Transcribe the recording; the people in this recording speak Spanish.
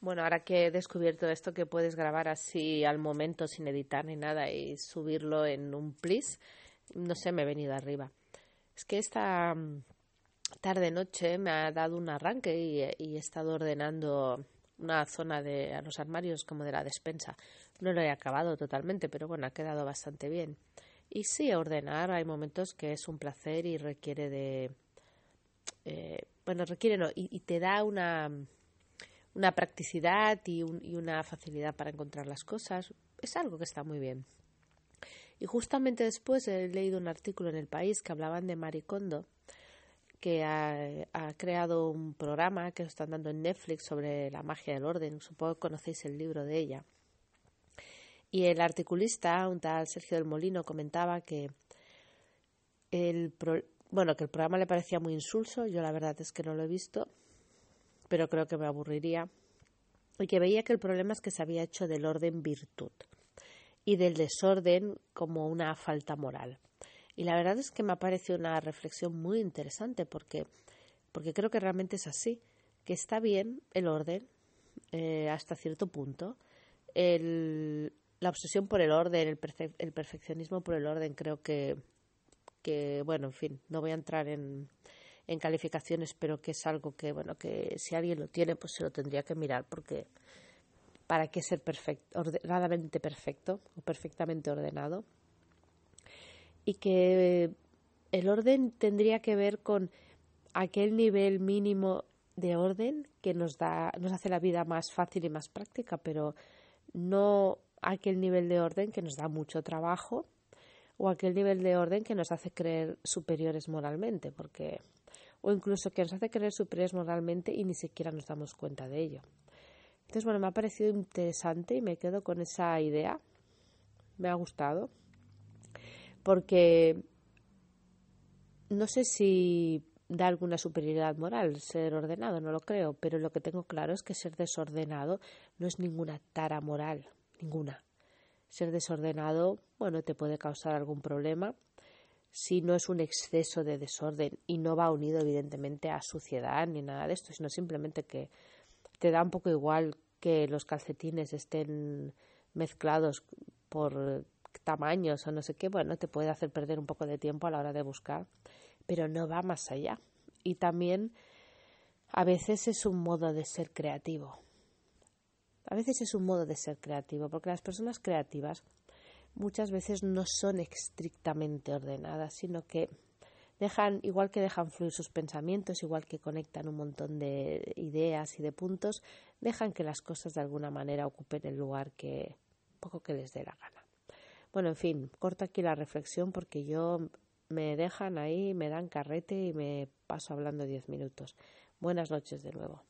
Bueno, ahora que he descubierto esto que puedes grabar así al momento sin editar ni nada y subirlo en un plis, no sé, me he venido arriba. Es que esta mm, tarde noche me ha dado un arranque y, he estado ordenando una zona de los armarios como de la despensa. No lo he acabado totalmente, pero bueno, ha quedado bastante bien. Y sí, ordenar hay momentos que es un placer y requiere de... Eh, bueno, requiere no, y te da una una practicidad y, una facilidad para encontrar las cosas. Es algo que está muy bien. Y justamente después he leído un artículo en El País que hablaban de Maricondo, que ha, creado un programa que están dando en Netflix sobre la magia del orden. Supongo que conocéis el libro de ella. Y el articulista, un tal Sergio del Molino, comentaba que el, bueno, que el programa le parecía muy insulso. Yo la verdad es que no lo he visto pero creo que me aburriría, y que veía que el problema es que se había hecho del orden virtud y del desorden como una falta moral. Y la verdad es que me ha parecido una reflexión muy interesante porque, porque creo que realmente es así, que está bien el orden eh, hasta cierto punto. El, la obsesión por el orden, el, el perfeccionismo por el orden, creo que, que, bueno, en fin, no voy a entrar en, en calificaciones, pero que es algo que, bueno, que si alguien lo tiene, pues se lo tendría que mirar, porque ¿para qué ser perfecto, ordenadamente perfecto o perfectamente ordenado? Y que el orden tendría que ver con aquel nivel mínimo de orden que nos da, nos hace la vida más fácil y más práctica, pero no aquel nivel de orden que nos da mucho trabajo o aquel nivel de orden que nos hace creer superiores moralmente, porque o incluso que nos hace creer superiores moralmente y ni siquiera nos damos cuenta de ello. Entonces, bueno, me ha parecido interesante y me quedo con esa idea. Me ha gustado. Porque no sé si da alguna superioridad moral ser ordenado, no lo creo, pero lo que tengo claro es que ser desordenado no es ninguna tara moral, ninguna. Ser desordenado, bueno, te puede causar algún problema, si no es un exceso de desorden y no va unido evidentemente a suciedad ni nada de esto, sino simplemente que te da un poco igual que los calcetines estén mezclados por tamaños o no sé qué, bueno, te puede hacer perder un poco de tiempo a la hora de buscar, pero no va más allá. Y también a veces es un modo de ser creativo. A veces es un modo de ser creativo, porque las personas creativas muchas veces no son estrictamente ordenadas, sino que dejan, igual que dejan fluir sus pensamientos, igual que conectan un montón de ideas y de puntos, dejan que las cosas de alguna manera ocupen el lugar que poco que les dé la gana. Bueno, en fin, corto aquí la reflexión porque yo me dejan ahí, me dan carrete y me paso hablando diez minutos. Buenas noches de nuevo.